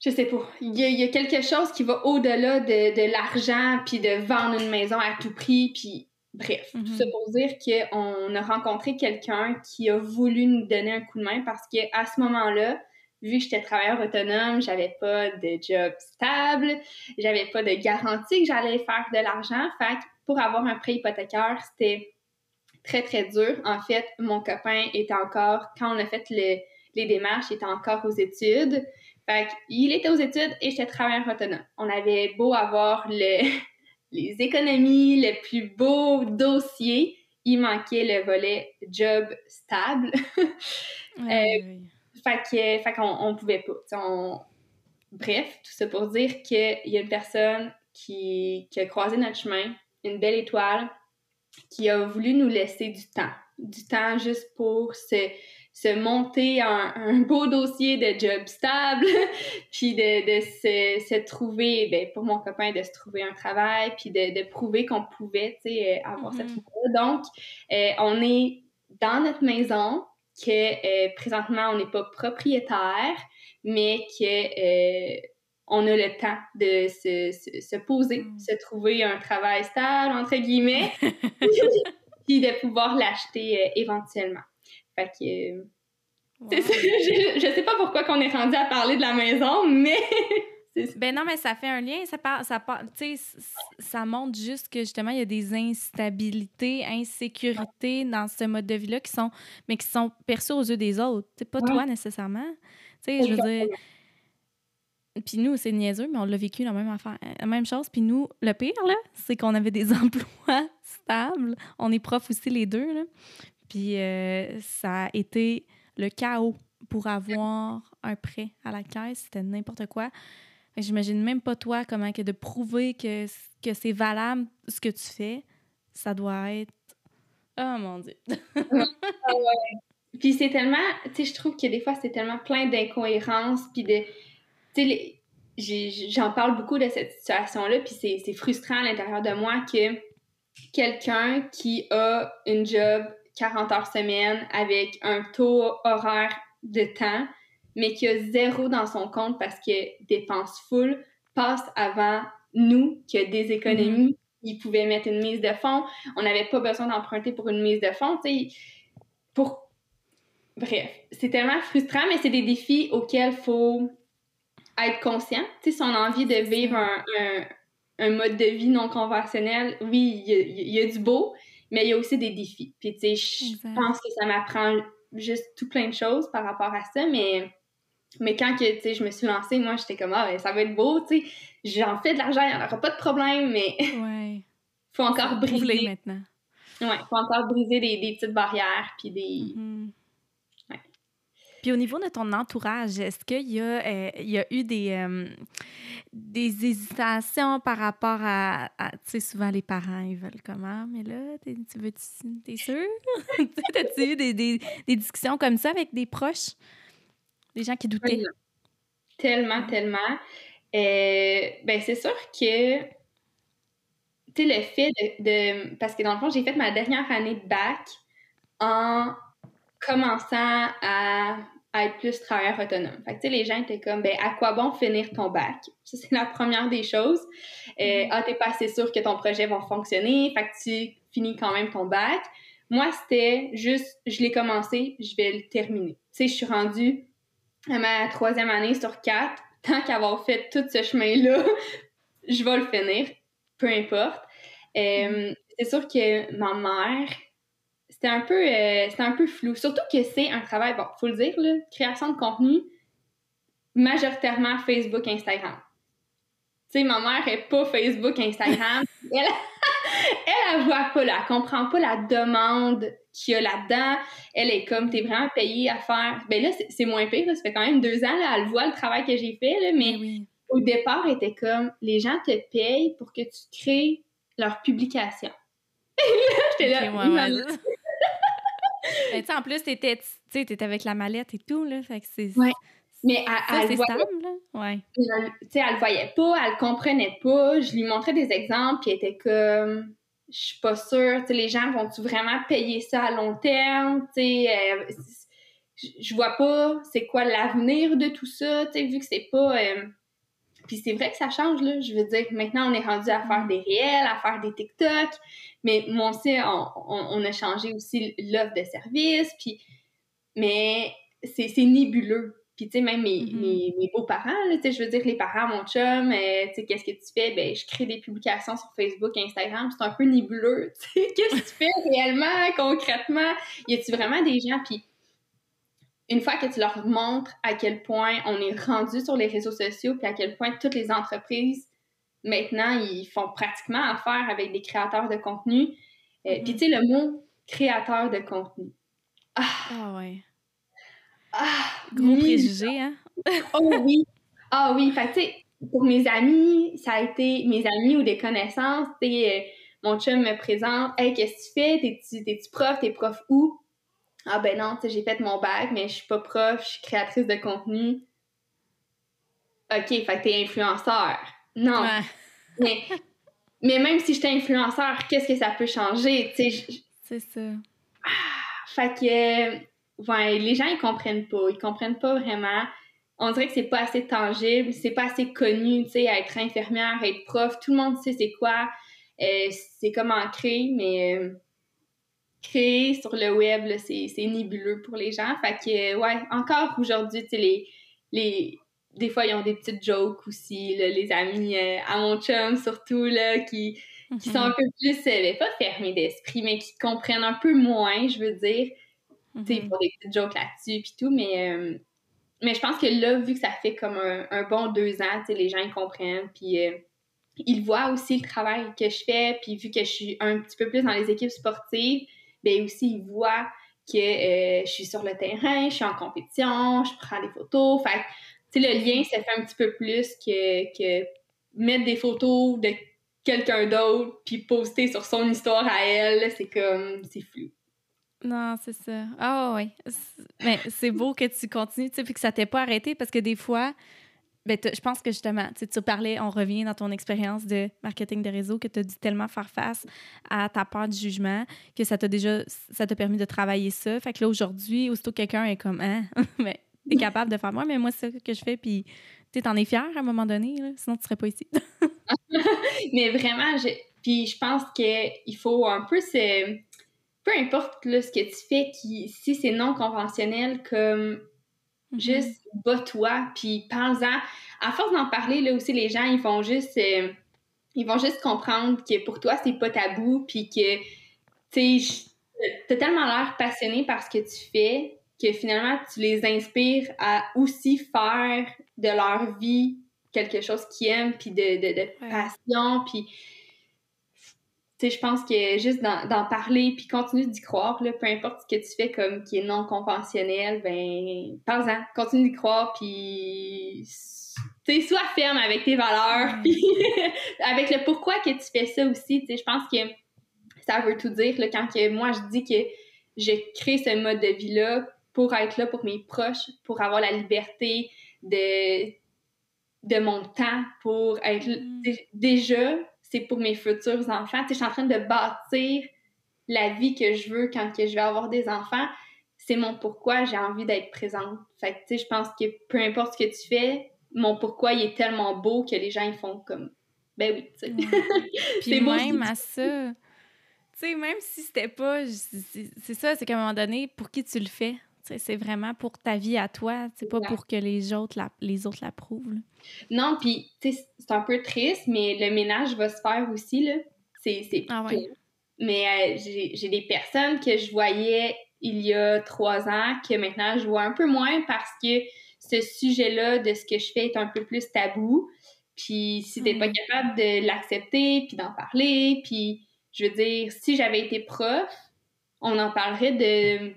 je sais pas. Il y, a, quelque chose qui va au-delà de, de l'argent, puis de vendre une maison à tout prix, puis Bref, tout ça pour dire qu'on a rencontré quelqu'un qui a voulu nous donner un coup de main parce qu'à ce moment-là, vu que j'étais travailleur autonome, j'avais pas de job stable, j'avais pas de garantie que j'allais faire de l'argent. Fait que pour avoir un prêt hypothécaire, c'était très, très dur. En fait, mon copain était encore, quand on a fait les démarches, il était encore aux études. Fait qu'il était aux études et j'étais travailleur autonome. On avait beau avoir le, *laughs* les économies, le plus beau dossier, il manquait le volet job stable. *laughs* euh, Fait qu'on on pouvait pas. Bref, tout ça pour dire qu'il y a une personne qui, qui a croisé notre chemin, une belle étoile, qui a voulu nous laisser du temps. Du temps juste pour se se monter un, beau dossier de job stable, *laughs* puis de, de se, se, trouver, ben, pour mon copain, de se trouver un travail, puis de, de prouver qu'on pouvait, euh, avoir cette mm-hmm. là Donc, euh, on est dans notre maison, que euh, présentement, on n'est pas propriétaire, mais que on a le temps de se, se, poser, mm. se trouver un travail stable, entre guillemets, *laughs* *laughs* puis de pouvoir l'acheter éventuellement. Fait que. *laughs* je, je, sais pas pourquoi qu'on est rendu à parler de la maison, mais. *laughs* ben non, mais ça fait un lien. Ça, part, ça, ça montre juste que justement, il y a des instabilités, insécurités dans ce mode de vie-là qui sont, mais qui sont perçues aux yeux des autres. C'est pas toi nécessairement. Tu sais, je veux dire. Puis nous, c'est niaiseux, mais on l'a vécu la même affaire, la même chose. Puis nous, le pire, là, c'est qu'on avait des *laughs* emplois stables. On est profs aussi, les deux, là. Puis euh, ça a été le chaos pour avoir un prêt à la caisse. C'était n'importe quoi. J'imagine même pas toi comment que de prouver que, que c'est valable ce que tu fais. Ça doit être. Oh mon Dieu! *laughs* Ah puis c'est tellement. Tu sais, je trouve que des fois, c'est tellement plein d'incohérences. Puis de. Tu sais, j'en parle beaucoup de cette situation-là. Puis c'est frustrant à l'intérieur de moi que quelqu'un qui a une job 40 heures semaine avec un taux horaire de temps, mais qui a zéro dans son compte parce que dépense full, passe avant nous qui a des économies, ils pouvaient mettre une mise de fonds. On n'avait pas besoin d'emprunter pour une mise de fonds, tu sais. Pour... Bref, c'est tellement frustrant, mais c'est des défis auxquels il faut être conscient. Tu sais, si on a envie de vivre un, un, mode de vie non conventionnel, oui, il y, a du beau, mais il y a aussi des défis. Puis, tu sais, je pense que ça m'apprend juste tout plein de choses par rapport à ça, mais, mais quand que, je me suis lancée, moi, j'étais comme, ah, ben, ça va être beau, tu sais, j'en fais de l'argent, il n'y en aura pas de problème, mais *laughs* ouais. faut encore briser. maintenant. Ouais, faut encore briser des, des petites barrières, puis des... Mm-hmm. Puis au niveau de ton entourage, est-ce qu'il y, a, euh, y a eu des, euh, des hésitations par rapport à, tu sais, souvent les parents, ils veulent comment, mais là, tu veux, t'es sûr? *laughs* T'as-tu eu des, des, discussions comme ça avec des proches? Des gens qui doutaient? Tellement, tellement. Euh, ben c'est sûr que, tu sais, le fait de, Parce que dans le fond, j'ai fait ma dernière année de bac en commençant à, être plus travailleur autonome. Fait que, les gens étaient comme, ben, à quoi bon finir ton bac? Ça, c'est la première des choses. Euh, mm-hmm. ah, t'es pas assez sûr que ton projet va fonctionner, fait que tu finis quand même ton bac. Moi, c'était juste, je l'ai commencé, je vais le terminer. Tu sais, je suis rendue à ma troisième année sur quatre. Tant qu'avoir fait tout ce chemin-là, *laughs* je vais le finir, peu importe. Euh, mm-hmm. c'est sûr que ma mère, c'était un peu euh, un peu flou. Surtout que c'est un travail, bon, faut le dire, là, création de contenu, majoritairement Facebook, Instagram. Tu sais, ma mère est pas Facebook, Instagram. *laughs* elle, elle, elle voit pas, là, elle comprend pas la demande qu'il y a là-dedans. Elle est comme, t'es vraiment payée à faire. Ben là, c'est moins pire, ça fait quand même deux ans, là, elle voit le travail que j'ai fait, là, mais oui. au départ, elle était comme, les gens te payent pour que tu crées leur publication. Et *laughs* là, j'étais là, Mais en plus, tu étais, avec la mallette et tout, là. Fait que c'est. Ouais. Mais elle, stable, là. Ouais. Tu sais, elle le voyait pas, elle le comprenait pas. Je lui montrais des exemples, puis elle était comme. Je suis pas sûre, les gens vont-tu vraiment payer ça à long terme? Tu sais, euh, je vois pas c'est quoi l'avenir de tout ça, tu sais, vu que c'est pas. Euh, puis c'est vrai que ça change, là. Je veux dire, maintenant, on est rendu à faire des réels, à faire des TikTok. Mais moi aussi, on, a changé aussi l'offre de service. Puis, mais c'est nébuleux. Puis, tu sais, même mes, mm-hmm. beaux-parents, tu sais, je veux dire, les parents, mon chum, euh, tu sais, qu'est-ce que tu fais? Ben, je crée des publications sur Facebook, Instagram. C'est un peu nébuleux, *laughs* tu sais. Qu'est-ce que tu fais réellement, concrètement? Y a-tu vraiment des gens? Puis, une fois que tu leur montres à quel point on est rendu sur les réseaux sociaux, puis à quel point toutes les entreprises, maintenant, ils font pratiquement affaire avec des créateurs de contenu. Euh, puis, mm-hmm. tu sais, le mot créateur de contenu. Ah, ah ouais. Ah, Gros préjugé, hein? *laughs* oh oui. Ah oui. Fait tu sais, pour mes amis, ça a été mes amis ou des connaissances, tu sais, euh, mon chum me présente, hey, qu'est-ce que tu fais? T'es-tu prof? T'es prof où? Ah ben non, tu sais, j'ai fait mon bac, mais je suis pas prof, je suis créatrice de contenu. OK, fait que t'es influenceur. Non. *laughs* mais, mais même si j'étais influenceur, qu'est-ce que ça peut changer, tu sais? C'est ça. Ah, fait que, ouais, les gens, ils comprennent pas. Ils comprennent pas vraiment. On dirait que c'est pas assez tangible, c'est pas assez connu, tu sais, être infirmière, être prof. Tout le monde sait c'est quoi. Euh, c'est comme ancré, mais... Euh, créer sur le web, c'est nébuleux pour les gens. Fait que, ouais, encore aujourd'hui, tu sais, les, les, des fois, ils ont des petites jokes aussi, les amis euh, à mon chum, surtout, là, qui, qui sont un mhm. peu plus, euh, ben, pas fermés d'esprit, mais qui comprennent un peu moins, je veux dire. Tu sais, ils mhm. font des petites jokes là-dessus, puis tout, mais, euh, mais je pense que là, vu que ça fait comme un, un bon deux ans, tu sais, les gens, ils comprennent, puis ils voient aussi le travail que je fais, puis vu que je suis un petit peu plus dans les équipes sportives, ben aussi, ils voient que euh, je suis sur le terrain, je suis en compétition, je prends des photos. Fait tu sais, le lien, ça fait un petit peu plus que, que mettre des photos de quelqu'un d'autre puis poster sur son histoire à elle, c'est comme, c'est flou. Non, c'est ça. Ah oui. Mais c'est beau que tu continues, tu sais, puis que ça t'ait pas arrêté parce que des fois, ben, je pense que justement, tu parlais, on revient dans ton expérience de marketing de réseau, que tu as dû tellement faire face à ta peur du jugement que ça t'a déjà ça t'a permis de travailler ça. Fait que là, aujourd'hui, aussitôt quelqu'un est comme Hein, *laughs* mais t'es capable de faire moi, mais moi, c'est ça que je fais, puis tu en es fier à un moment donné, là, sinon tu serais pas ici. *laughs* *laughs* mais vraiment, Puis je pense qu'il faut un peu se... Peu importe là, ce que tu fais, qui, si c'est non conventionnel, comme mm-hmm. juste bats-toi, puis pense-en. À force d'en parler, là aussi, les gens, ils vont juste... Euh, ils vont juste comprendre que pour toi, c'est pas tabou, puis que, tu sais, t'as tellement l'air passionné par ce que tu fais que finalement, tu les inspires à aussi faire de leur vie quelque chose qu'ils aiment, puis de, de, passion, puis... Je pense que juste d'en parler, puis continue d'y croire, là, peu importe ce que tu fais comme qui est non conventionnel, ben, parle-en, continue d'y croire, puis tu sois ferme avec tes valeurs, puis *laughs* avec le pourquoi que tu fais ça aussi, tu sais, je pense que ça veut tout dire, là, quand que moi, je dis que je crée ce mode de vie-là pour être là pour mes proches, pour avoir la liberté de, de mon temps, pour être... Mm. Déjà, c'est pour mes futurs enfants. je suis en train de bâtir la vie que je veux quand que je vais avoir des enfants. C'est mon pourquoi j'ai envie d'être présente. Fait que, je pense que peu importe ce que tu fais, mon pourquoi, il est tellement beau que les gens, ils font comme... Ben oui, tu sais. *laughs* Puis même à ça... Tu sais, même si c'était pas... C'est ça, c'est qu'à un moment donné, pour qui tu le fais? C'est vraiment pour ta vie à toi, c'est pas pour que les autres les autres l'approuvent. Non, puis c'est un peu triste, mais le ménage va se faire aussi, là. C'est ah Mais euh, j'ai des personnes que je voyais il y a trois ans que maintenant je vois un peu moins parce que ce sujet-là de ce que je fais est un peu plus tabou. Puis si t'es pas mm. capable de l'accepter, puis d'en parler, puis je veux dire, si j'avais été prof, on en parlerait de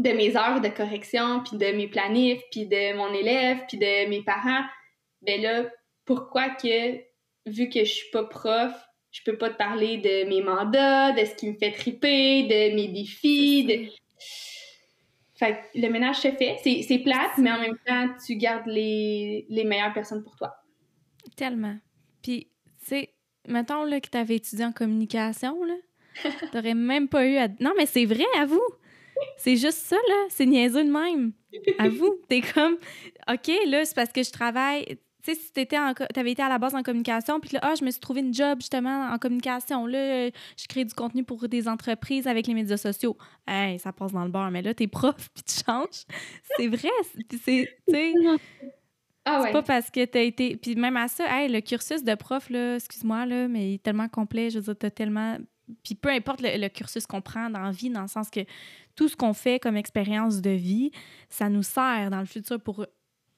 de mes heures de correction, puis de mes planifs, puis de mon élève, puis de mes parents, ben là, pourquoi que, vu que je suis pas prof, je peux pas te parler de mes mandats, de ce qui me fait triper, de mes défis, de... Fait que le ménage se fait. C'est plate, mais en même temps, tu gardes les, les meilleures personnes pour toi. Tellement. Puis, tu sais, mettons là, que tu avais étudié en communication, là, *laughs* t'aurais même pas eu à... Non, mais c'est vrai, à vous! C'est juste ça, là. C'est niaiseux de même. À vous. T'es comme, OK, là, c'est parce que je travaille. Tu sais, si t'étais t'avais été à la base en communication, puis là, ah, je me suis trouvé une job justement en communication. Là, je crée du contenu pour des entreprises avec les médias sociaux. Hey, ça passe dans le bar. Mais là, t'es prof, *laughs* puis tu changes. C'est vrai. C'est, ah ouais. C'est pas parce que t'as été. Puis même à ça, hey, le cursus de prof, là, excuse-moi, là, mais il est tellement complet. Je veux dire, t'as tellement. Puis peu importe le, le cursus qu'on prend dans la vie, dans le sens que tout ce qu'on fait comme expérience de vie, ça nous sert dans le futur pour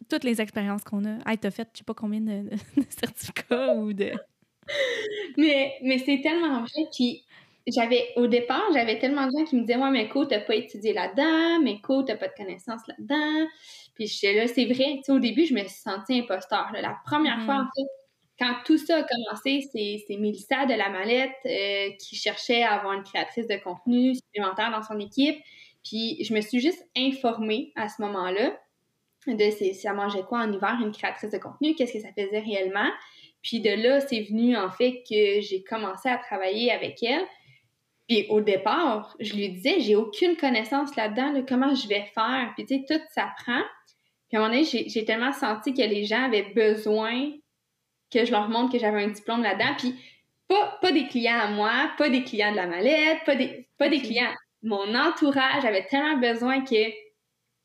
toutes les expériences qu'on a. Hey, t'as fait, je sais pas combien de, certificats ou de. *laughs* Mais, mais c'est tellement vrai. Puis j'avais, au départ, j'avais tellement de gens qui me disaient Ouais, mais Co, t'as pas étudié là-dedans, mais Co, t'as pas de connaissances là-dedans. Puis j'étais là, c'est vrai. Tu sais, au début, je me suis sentie imposteur. La première fois, mm. en fait, quand tout ça a commencé, c'est Mélissa de la Mallette euh, qui cherchait à avoir une créatrice de contenu supplémentaire dans son équipe. Puis je me suis juste informée à ce moment-là de si ça mangeait quoi en hiver une créatrice de contenu, qu'est-ce que ça faisait réellement? Puis de là, c'est venu en fait que j'ai commencé à travailler avec elle. Puis au départ, je lui disais, j'ai aucune connaissance là-dedans, de comment je vais faire? Puis tu sais, tout s'apprend. Puis à un moment donné, j'ai tellement senti que les gens avaient besoin que je leur montre que j'avais un diplôme là-dedans. Puis pas, pas des clients à moi, pas des clients de la mallette, pas des, pas des clients. Mon entourage avait tellement besoin que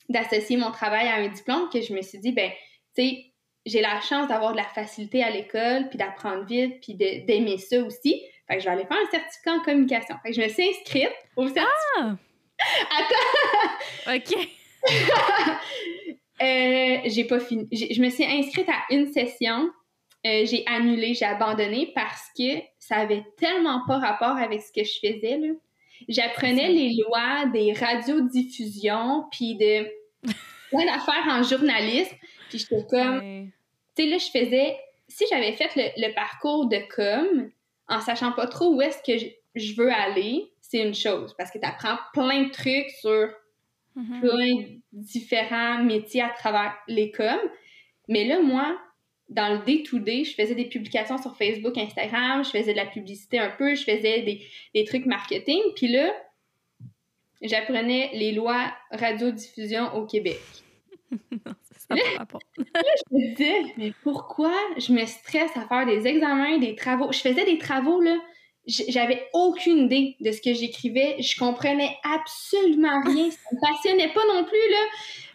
d'associer mon travail à un diplôme que je me suis dit, ben, tu sais, j'ai la chance d'avoir de la facilité à l'école, puis d'apprendre vite, puis d'aimer ça aussi. Fait que je vais aller faire un certificat en communication. Fait que je me suis inscrite au certificat. Ah! Attends! *laughs* OK. *laughs* euh, j'ai pas fini. Je me suis inscrite à une session, euh, j'ai annulé, j'ai abandonné parce que ça avait tellement pas rapport avec ce que je faisais. Là. J'apprenais les lois des radiodiffusions, puis de *laughs* plein d'affaires en journalisme. Puis j'étais comme... Tu sais, là, je faisais... Si j'avais fait le, parcours de com, en sachant pas trop où est-ce que je, veux aller, c'est une chose, parce que tu apprends plein de trucs sur mm-hmm. plein de différents métiers à travers les coms. Mais là, moi, dans le day-to-day, je faisais des publications sur Facebook, Instagram, je faisais de la publicité un peu, je faisais des, des trucs marketing. Puis là, j'apprenais les lois radiodiffusion au Québec. *laughs* non, ça là, pas là, je me disais, mais pourquoi je me stresse à faire des examens, des travaux? Je faisais des travaux, là, j'avais aucune idée de ce que j'écrivais. Je comprenais absolument rien. Ça me passionnait pas non plus, là.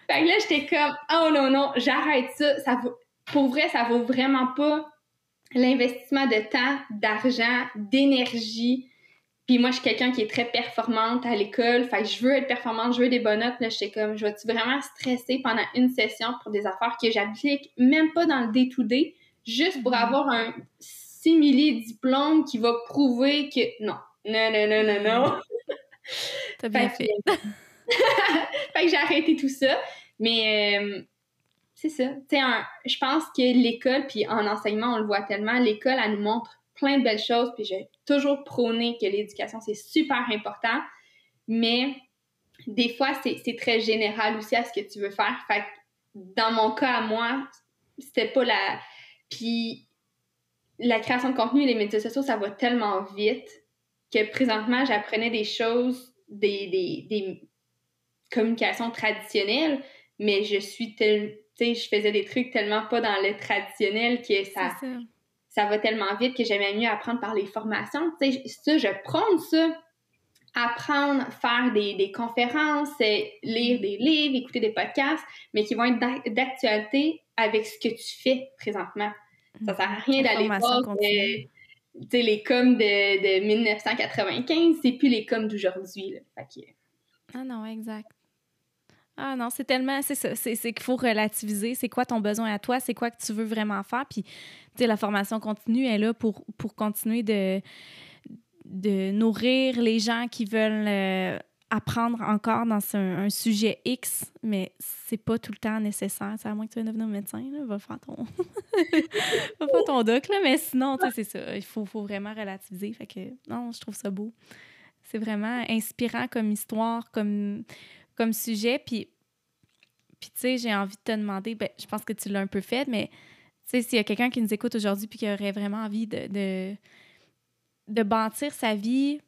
Fait que là, j'étais comme, oh non, non, j'arrête ça. ça vaut... Pour vrai, ça vaut vraiment pas l'investissement de temps, d'argent, d'énergie. Puis moi, je suis quelqu'un qui est très performante à l'école. Fait que je veux être performante, je veux des bonnes notes. Là, j'étais comme, je vais-tu vraiment stresser pendant une session pour des affaires que j'applique? Même pas dans le day-to-day, juste pour mm-hmm. avoir un simili-diplôme qui va prouver que non. Non, non, non, non, non. *laughs* T'as bien fait. *laughs* fait que j'ai arrêté tout ça. Mais euh, c'est ça. Je pense que l'école, puis en enseignement, on le voit tellement, l'école, elle nous montre plein de belles choses, puis j'ai toujours prôné que l'éducation, c'est super important, mais des fois, c'est très général aussi à ce que tu veux faire. Fait que dans mon cas à moi, c'était pas la... Puis la création de contenu et les médias sociaux, ça va tellement vite que présentement, j'apprenais des choses, des, des, des, communications traditionnelles, mais je suis tel, tu sais, je faisais des trucs tellement pas dans le traditionnel que ça, ça. va tellement vite que j'aimais mieux apprendre par les formations. Tu sais, ça, je prends ça, apprendre, faire des, des conférences, euh, lire des livres, écouter des podcasts, mais qui vont être d'actualité avec ce que tu fais présentement. Ça sert à rien d'aller voir euh, les coms de, de 1995, c'est plus les coms d'aujourd'hui. Ah non, exact. Ah non, c'est tellement, c'est ça, c'est qu'il faut relativiser, c'est quoi ton besoin à toi, c'est quoi que tu veux vraiment faire, puis, tu sais, la formation continue est là pour, pour continuer de, de nourrir les gens qui veulent euh, apprendre encore dans un, sujet X, mais c'est pas tout le temps nécessaire. C'est à moins que tu veuilles devenir médecin, là, va faire ton, *laughs* va faire ton doc, là, mais sinon, c'est ça. Il faut, faut, vraiment relativiser. Fait que, non, je trouve ça beau. C'est vraiment inspirant comme histoire, comme, comme sujet. Puis, puis tu sais, j'ai envie de te demander, ben, je pense que tu l'as un peu fait, mais tu sais, s'il y a quelqu'un qui nous écoute aujourd'hui puis qui aurait vraiment envie de, de, de bâtir sa vie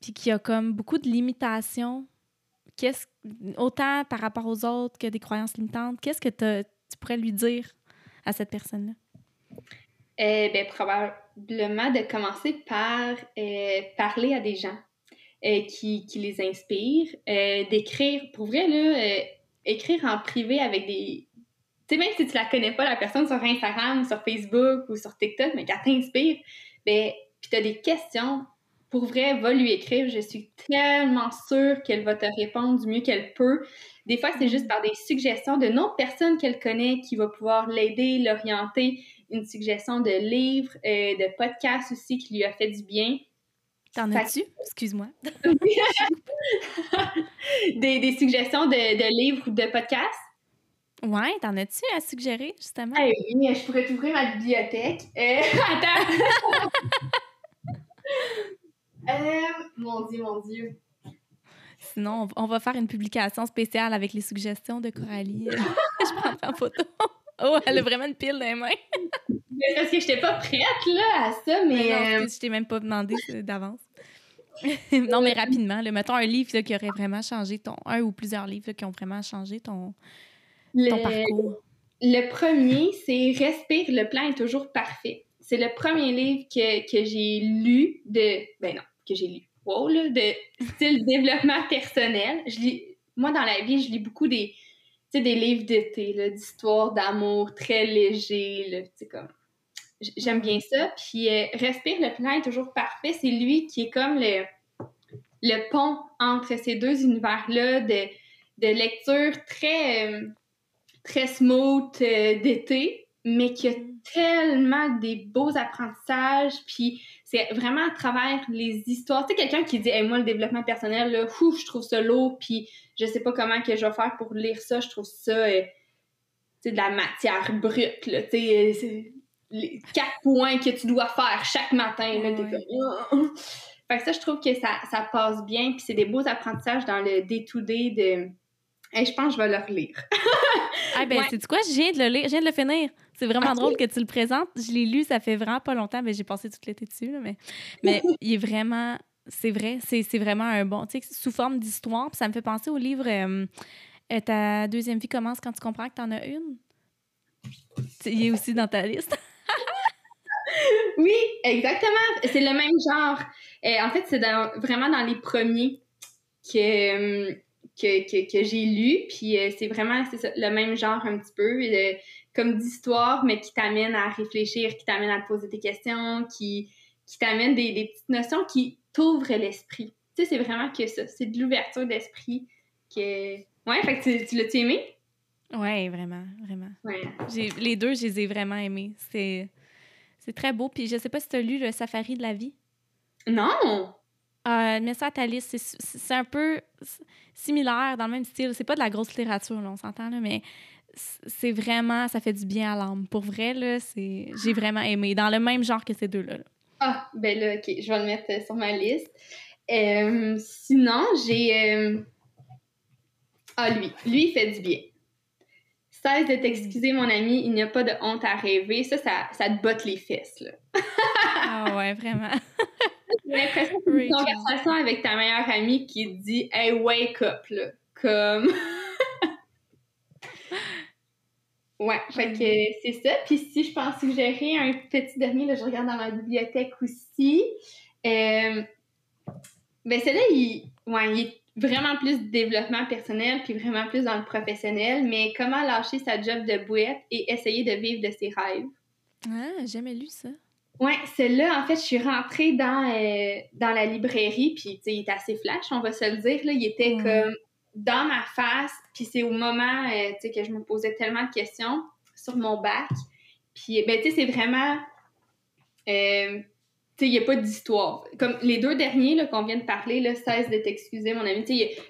puis qui a comme beaucoup de limitations, qu'est-ce autant par rapport aux autres que des croyances limitantes, qu'est-ce que tu pourrais lui dire à cette personne-là? Eh bien, probablement de commencer par euh, parler à des gens euh, qui, qui, les inspirent, euh, d'écrire, pour vrai, là, écrire en privé avec des... Tu sais, même si tu la connais pas, la personne sur Instagram, sur Facebook ou sur TikTok, mais qu'elle t'inspire, ben, puis tu as des questions, pour vrai, va lui écrire. Je suis tellement sûre qu'elle va te répondre du mieux qu'elle peut. Des fois, c'est juste par des suggestions de non personnes qu'elle connaît qui va pouvoir l'aider, l'orienter. Une suggestion de livre, euh, de podcast aussi qui lui a fait du bien. T'en as-tu? Excuse-moi. *laughs* des, des, suggestions de, de livres ou de podcasts? Ouais, t'en as-tu à suggérer, justement? Ah oui, je pourrais t'ouvrir ma bibliothèque. Euh, *laughs* attends! *laughs* Euh, mon Dieu, mon Dieu. Sinon, on va faire une publication spéciale avec les suggestions de Coralie. je prends en photo. Oh, elle a vraiment une pile dans les mains. *laughs* mais parce que je n'étais pas prête là, à ça, mais. mais non, euh, je t'ai même pas demandé d'avance. *laughs* non, mais rapidement, le mettons un livre qui aurait vraiment changé ton. Un ou plusieurs livres qui ont vraiment changé ton, ton parcours. Le premier, c'est Respire, le plan est toujours parfait. C'est le premier livre que, que j'ai lu de. Ben non, que j'ai lu. Wow, là, de style développement personnel. Je lis, moi, dans la vie, je lis beaucoup des, des livres d'été, d'histoire d'amour très légers. comme... J'aime bien ça. Puis euh, Respire, le plan est toujours parfait. C'est lui qui est comme le, le pont entre ces deux univers-là de, de lecture très, euh, très smooth euh, d'été, mais qui a tellement des beaux apprentissages. Puis c'est vraiment à travers les histoires. Tu sais, quelqu'un qui dit moi, le développement personnel, là, ouf, je trouve ça lourd, puis je sais pas comment que je vais faire pour lire ça. Je trouve ça, euh, de la matière brute, là. Tu sais, les quatre points que tu dois faire chaque matin, là. comme... fait que ça, je trouve que ça, ça passe bien, puis c'est des beaux apprentissages dans le day-to-day de... je pense que je vais le relire. ah ben, c'est quoi? Je viens de le lire, je viens de le finir. C'est vraiment drôle que tu le présentes. Je l'ai lu, ça fait vraiment pas longtemps, mais j'ai passé toute l'été dessus. mais, mais *laughs* il est vraiment. C'est vrai, c'est vraiment un bon. Tu sais, sous forme d'histoire. Ça me fait penser au livre euh, euh, Ta deuxième vie commence quand tu comprends que tu en as une. Il est aussi dans ta liste. *laughs* oui, exactement. C'est le même genre. Et en fait, c'est vraiment dans les premiers que, que, que, j'ai lu. Puis euh, c'est vraiment le même genre un petit peu, euh, comme d'histoire, mais qui t'amène à réfléchir, qui t'amène à te poser des questions, qui, qui t'amène des, des, petites notions qui t'ouvrent l'esprit. Tu sais, c'est vraiment que ça. C'est de l'ouverture d'esprit. Que... Ouais, fait que tu, tu l'as aimé? Oui, vraiment, vraiment. Les deux, je les ai vraiment aimés. C'est, c'est très beau. Puis je sais pas si tu as lu Le Safari de la vie? Non! Euh, mais ça, ta liste, c'est, un peu similaire, dans le même style. C'est pas de la grosse littérature, on s'entend, là, mais c'est vraiment, ça fait du bien à l'âme. Pour vrai, là, c'est, j'ai vraiment aimé. Dans le même genre que ces deux-là. Ah, ben là, OK, je vais le mettre euh, sur ma liste. Euh, sinon, j'ai... Ah, lui. Lui, il fait du bien. Cesse de t'excuser, mon ami, il n'y a pas de honte à rêver. Ça, ça, ça te botte les fesses, là. ah ouais, vraiment. *laughs* J'ai l'impression que une conversation avec ta meilleure amie qui te dit Hey, wake up, là. Comme. *laughs* ouais, fait que c'est ça. Puis si je pense suggérer un petit dernier, là, je regarde dans ma bibliothèque aussi. Euh, ben, celui-là, il, ouais, il est vraiment plus de développement personnel, puis vraiment plus dans le professionnel, mais comment lâcher sa job de bouette et essayer de vivre de ses rêves. Ah, jamais lu ça. Ouais, celle-là, en fait, je suis rentrée dans, euh, dans la librairie, puis, tu sais, il était assez flash, on va se le dire, là. Il était comme dans ma face, puis c'est au moment, euh, tu sais, que je me posais tellement de questions sur mon bac. Puis, ben, tu sais, c'est vraiment... Euh, il n'y a pas d'histoire. Comme les deux derniers qu'on vient de parler, là, cesse de t'excuser, mon ami.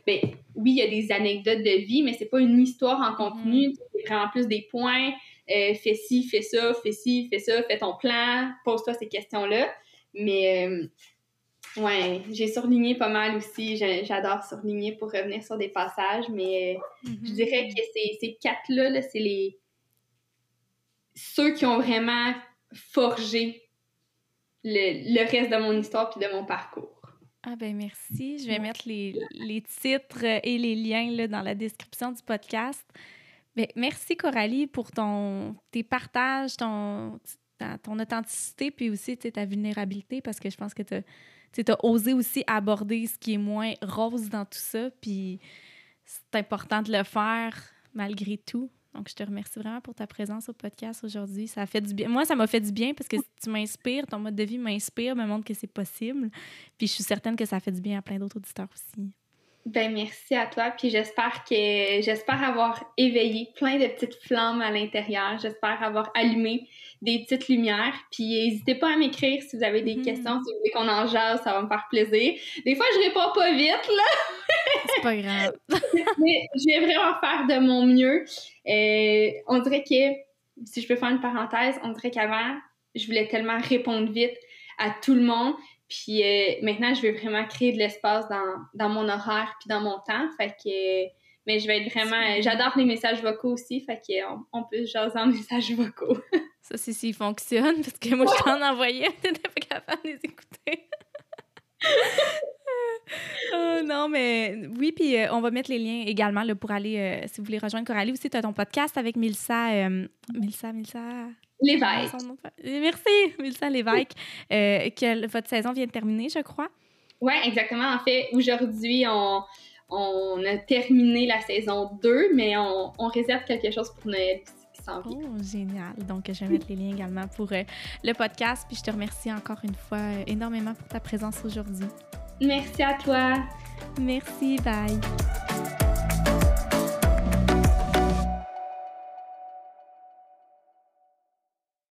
ben, oui, il y a des anecdotes de vie, mais c'est pas une histoire en continu. Mm-hmm. C'est vraiment plus des points. Euh, fais ci, fais ça, fais ci, fais ça, fais ton plan, pose-toi ces questions-là. Mais euh, ouais, j'ai surligné pas mal aussi. J'adore surligner pour revenir sur des passages, mais euh, je mm-hmm. dirais que ces, ces quatre-là, -là, c'est les ceux qui ont vraiment forgé le, reste de mon histoire puis de mon parcours. Ah ben merci. Je vais mettre les, titres et les liens là, dans la description du podcast. Merci Coralie pour ton, tes partages, ton, authenticité, puis aussi ta vulnérabilité, parce que je pense que tu as osé aussi aborder ce qui est moins rose dans tout ça, puis c'est important de le faire malgré tout. Donc, je te remercie vraiment pour ta présence au podcast aujourd'hui. Ça fait du bien. Moi, ça m'a fait du bien parce que tu m'inspires, ton mode de vie m'inspire, me montre que c'est possible. Puis je suis certaine que ça fait du bien à plein d'autres auditeurs aussi. Ben merci à toi, puis j'espère que j'espère avoir éveillé plein de petites flammes à l'intérieur. J'espère avoir allumé des petites lumières. Puis n'hésitez pas à m'écrire si vous avez des hmm. questions, si vous voulez qu'on en jase, ça va me faire plaisir. Des fois, je réponds pas vite, là. *laughs* C'est pas grave. *laughs* Mais je vais vraiment faire de mon mieux. Euh, on dirait que, si je peux faire une parenthèse, on dirait qu'avant, je voulais tellement répondre vite à tout le monde. Puis euh, maintenant, je veux vraiment créer de l'espace dans, dans, mon horaire puis dans mon temps. Fait que, mais je vais être vraiment. J'adore les messages vocaux aussi. Fait qu'on on peut jaser en *laughs* messages vocaux. Ça, c'est s'ils fonctionnent, parce que moi, je t'en envoyais, *laughs* t'étais pas capable de les écouter. oh, *laughs* non, mais oui, puis euh, on va mettre les liens également là, pour aller, euh, si vous voulez rejoindre Coralie aussi, tu as ton podcast avec Milsa. Milsa, Milsa. Lévesque. Merci, Milsa Lévesque, euh, que votre saison vient de terminer, je crois. Oui, exactement. En fait, aujourd'hui, on, on, a terminé la saison 2, mais on, on réserve quelque chose pour Noël qui s'en vient. Oh, génial. Donc, je vais mettre les liens également pour euh, le podcast. Puis, je te remercie encore une fois euh, énormément pour ta présence aujourd'hui. Merci à toi. Merci. Bye.